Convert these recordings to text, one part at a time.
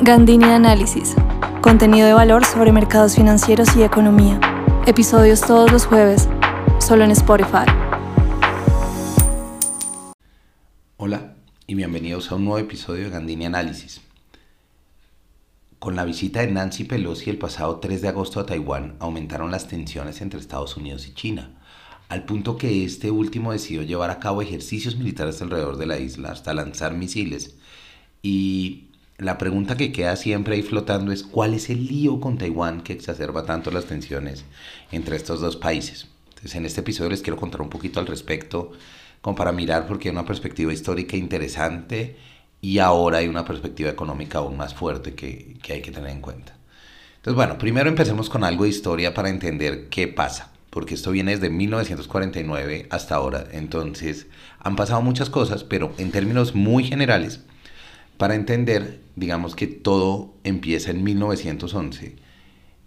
Gandini Análisis. Contenido de valor sobre mercados financieros y economía. Episodios todos los jueves, solo en Spotify. Hola y bienvenidos a un nuevo episodio de Gandini Análisis. Con la visita de Nancy Pelosi el pasado 3 de agosto a Taiwán aumentaron las tensiones entre Estados Unidos y China, al punto que este último decidió llevar a cabo ejercicios militares alrededor de la isla hasta lanzar misiles. Y la pregunta que queda siempre ahí flotando es ¿cuál es el lío con Taiwán que exacerba tanto las tensiones entre estos dos países? Entonces en este episodio les quiero contar un poquito al respecto, como para mirar porque hay una perspectiva histórica interesante y ahora hay una perspectiva económica aún más fuerte que, que hay que tener en cuenta. Entonces, bueno, primero empecemos con algo de historia para entender qué pasa, porque esto viene desde 1949 hasta ahora, entonces han pasado muchas cosas, pero en términos muy generales, para entender, digamos que todo empieza en 1911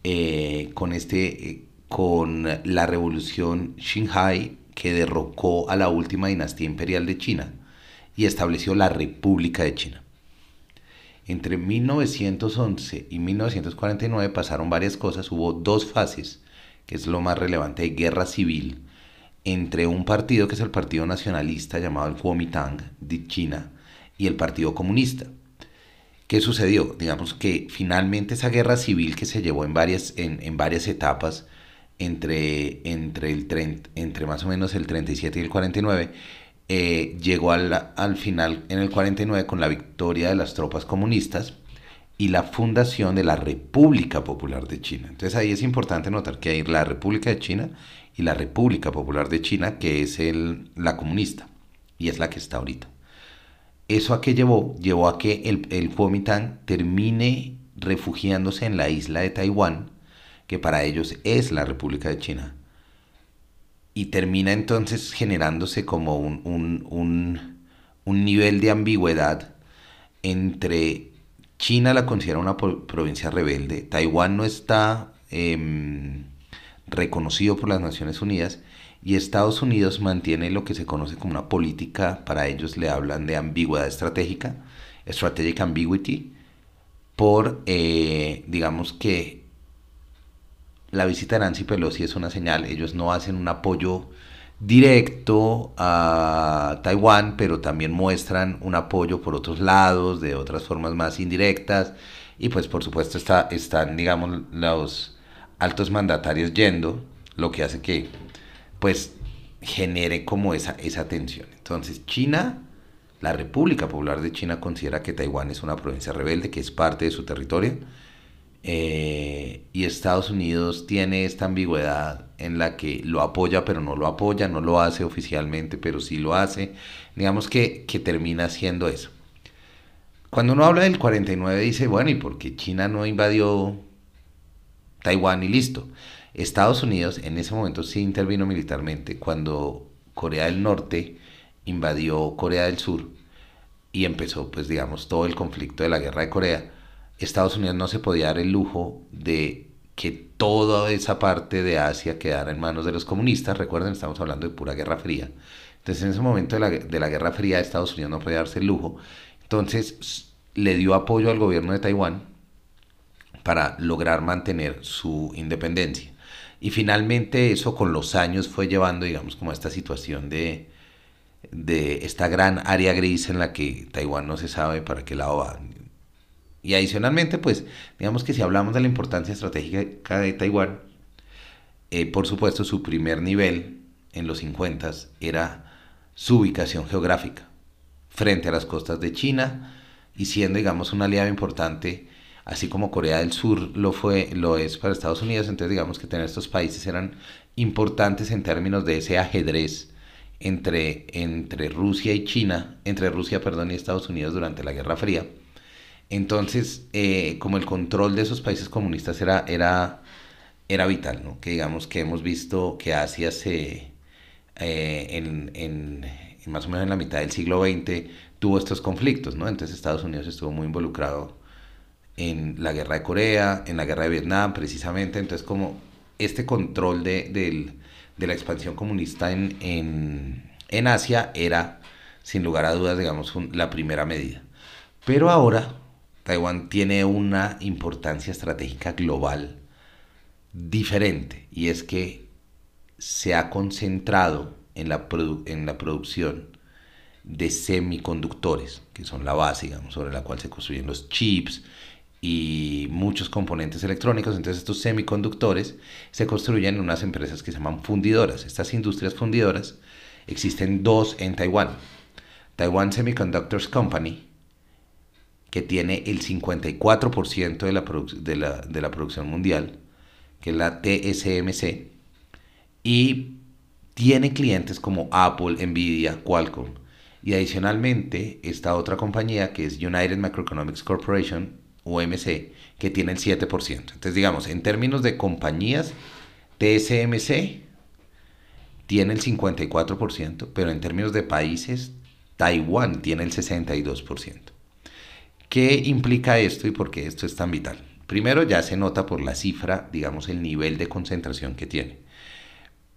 eh, con, este, eh, con la revolución Xinhai que derrocó a la última dinastía imperial de China y estableció la República de China. Entre 1911 y 1949 pasaron varias cosas, hubo dos fases, que es lo más relevante, guerra civil entre un partido que es el Partido Nacionalista llamado el Kuomintang de China y el Partido Comunista. ¿Qué sucedió? Digamos que finalmente esa guerra civil que se llevó en varias, en, varias etapas entre, entre, el, entre más o menos el 37 y el 49, eh, llegó al, al, final en el 49 con la victoria de las tropas comunistas y la fundación de la República Popular de China. Entonces ahí es importante notar que hay la República de China y la República Popular de China, que es el, la comunista y es la que está ahorita. ¿Eso a qué llevó? Llevó a que el, el Kuomintang termine refugiándose en la isla de Taiwán, que para ellos es la República de China y termina entonces generándose como un, un, nivel de ambigüedad entre China la considera una provincia rebelde, Taiwán no está em, reconocido por las Naciones Unidas y Estados Unidos mantiene lo que se conoce como una política, para ellos le hablan de ambigüedad estratégica, strategic ambiguity, por, eh, digamos que la visita de Nancy Pelosi es una señal, ellos no hacen un apoyo directo a Taiwán, pero también muestran un apoyo por otros lados, de otras formas más indirectas, y pues por supuesto está, están, digamos, los altos mandatarios yendo, lo que hace que pues genere como esa, esa tensión. Entonces China, la República Popular de China considera que Taiwán es una provincia rebelde, que es parte de su territorio, eh, y Estados Unidos tiene esta ambigüedad en la que lo apoya pero no lo apoya, no lo hace oficialmente pero sí lo hace, digamos que, que termina siendo eso. Cuando uno habla del 49 dice, bueno, ¿y por qué China no invadió Taiwán y listo? Estados Unidos en ese momento sí intervino militarmente cuando Corea del Norte invadió Corea del Sur y empezó pues digamos todo el conflicto de la guerra de Corea Estados Unidos no se podía dar el lujo de que toda esa parte de Asia quedara en manos de los comunistas. Recuerden, estamos hablando de pura Guerra Fría. Entonces, en ese momento de la, de la Guerra Fría, Estados Unidos no podía darse el lujo. Entonces, le dio apoyo al gobierno de Taiwán para lograr mantener su independencia. Y finalmente eso con los años fue llevando, digamos, como a esta situación de, de esta gran área gris en la que Taiwán no se sabe para qué lado va. Y adicionalmente, pues, digamos que si hablamos de la importancia estratégica de Taiwán, eh, por supuesto, su primer nivel en los 50 era su ubicación geográfica frente a las costas de China y siendo, digamos, un aliado importante, así como Corea del Sur lo fue, lo es para Estados Unidos. Entonces, digamos que tener estos países eran importantes en términos de ese ajedrez entre, entre Rusia y China, entre Rusia, perdón, y Estados Unidos durante la Guerra Fría. Entonces, eh, como el control de esos países comunistas era, era, era vital, ¿no? Que digamos que hemos visto que Asia se, eh, en, en, más o menos en la mitad del siglo XX, tuvo estos conflictos, ¿no? Entonces Estados Unidos estuvo muy involucrado en la guerra de Corea, en la guerra de Vietnam, precisamente. Entonces, como este control de, de la expansión comunista en, en, en, Asia era, sin lugar a dudas, digamos, la primera medida. Pero ahora Taiwán tiene una importancia estratégica global diferente y es que se ha concentrado en la, en la producción de semiconductores, que son la base, digamos, sobre la cual se construyen los chips y muchos componentes electrónicos. Entonces estos semiconductores se construyen en unas empresas que se llaman fundidoras. Estas industrias fundidoras existen dos en Taiwán. Taiwan Semiconductors Company, que tiene el 54% de la, de, la, de la producción mundial, que es la TSMC, y tiene clientes como Apple, Nvidia, Qualcomm. Y adicionalmente, esta otra compañía que es United Macroeconomics Corporation, UMC, que tiene el 7%. Entonces, digamos, en términos de compañías, TSMC tiene el 54%, pero en términos de países, Taiwán tiene el 62%. ¿Qué implica esto y por qué esto es tan vital? Primero ya se nota por la cifra, digamos, el nivel de concentración que tiene.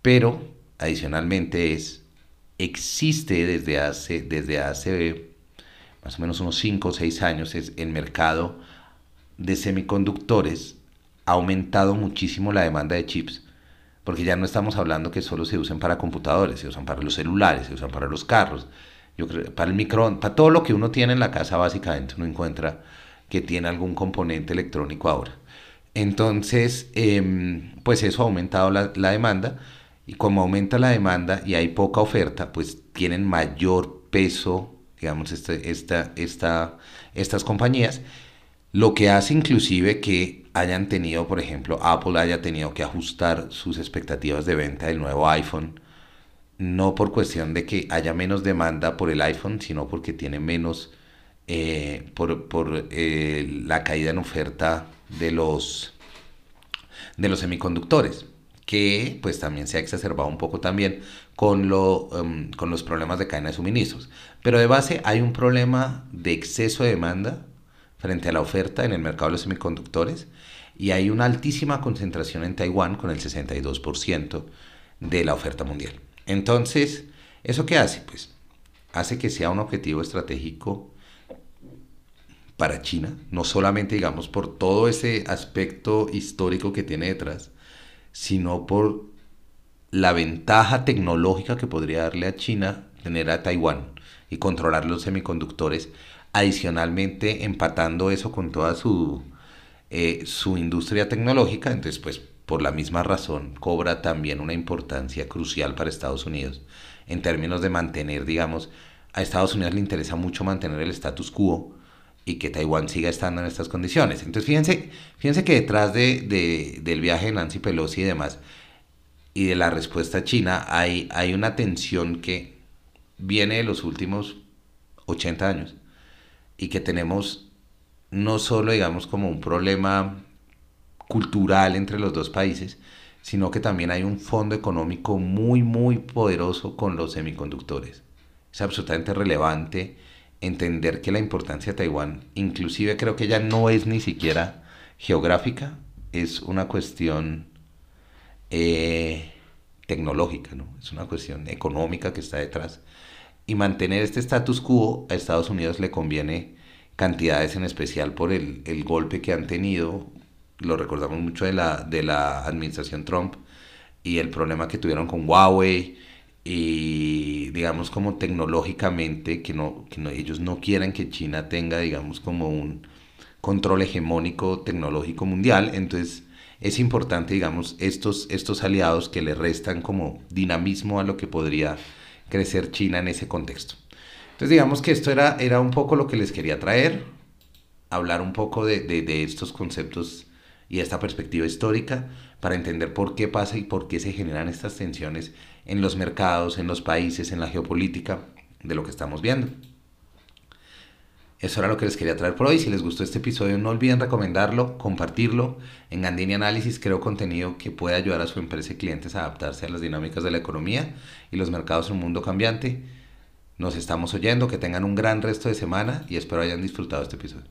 Pero adicionalmente es, existe desde hace, desde hace más o menos unos 5 o 6 años, es el mercado de semiconductores ha aumentado muchísimo la demanda de chips, porque ya no estamos hablando que solo se usen para computadores, se usan para los celulares, se usan para los carros, yo creo, para el microondas, para todo lo que uno tiene en la casa básicamente uno encuentra que tiene algún componente electrónico ahora. Entonces, em, pues eso ha aumentado la, la demanda y como aumenta la demanda y hay poca oferta, pues tienen mayor peso, digamos, este, esta, esta, estas compañías, lo que hace inclusive que hayan tenido, por ejemplo, Apple haya tenido que ajustar sus expectativas de venta del nuevo iPhone, no por cuestión de que haya menos demanda por el iPhone, sino porque tiene menos, eh, por, por eh, la caída en oferta de los, de los semiconductores que pues también se ha exacerbado un poco también con, lo, em, con los problemas de cadena de suministros. Pero de base hay un problema de exceso de demanda frente a la oferta en el mercado de los semiconductores y hay una altísima concentración en Taiwán con el 62% de la oferta mundial. Entonces, ¿eso qué hace? Pues hace que sea un objetivo estratégico para China, no solamente digamos por todo ese aspecto histórico que tiene detrás, sino por la ventaja tecnológica que podría darle a China tener a Taiwán y controlar los semiconductores, adicionalmente empatando eso con toda su, eh, su industria tecnológica, entonces pues por la misma razón cobra también una importancia crucial para Estados Unidos en términos de mantener, digamos, a Estados Unidos le interesa mucho mantener el status quo y que Taiwán siga estando en estas condiciones. Entonces fíjense, fíjense que detrás de, del viaje de Nancy Pelosi y demás, y de la respuesta china, hay, hay una tensión que viene de los últimos 80 años y que tenemos no solo, digamos, como un problema cultural entre los dos países, sino que también hay un fondo económico muy, muy poderoso con los semiconductores. Es absolutamente relevante entender que la importancia de Taiwán, inclusive creo que ya no es ni siquiera geográfica, es una cuestión eh, tecnológica, ¿no? es una cuestión económica que está detrás. Y mantener este status quo a Estados Unidos le conviene cantidades en especial por el, el golpe que han tenido, lo recordamos mucho de la, de la administración Trump y el problema que tuvieron con Huawei y digamos como tecnológicamente que no, que ellos no quieren que China tenga digamos como un control hegemónico tecnológico mundial. Entonces es importante digamos estos estos aliados que le restan como dinamismo a lo que podría crecer China en ese contexto entonces digamos que esto era era un poco lo que les quería traer hablar un poco de, de, de estos conceptos y esta perspectiva histórica para entender por qué pasa y por qué se generan estas tensiones en los mercados, en los países, en la geopolítica de lo que estamos viendo. Eso era lo que les quería traer por hoy. Si les gustó este episodio, no olviden recomendarlo, compartirlo. En Gandini Análisis creo contenido que puede ayudar a su empresa y clientes a adaptarse a las dinámicas de la economía y los mercados en un mundo cambiante. Nos estamos oyendo, que tengan un gran resto de semana y espero hayan disfrutado este episodio.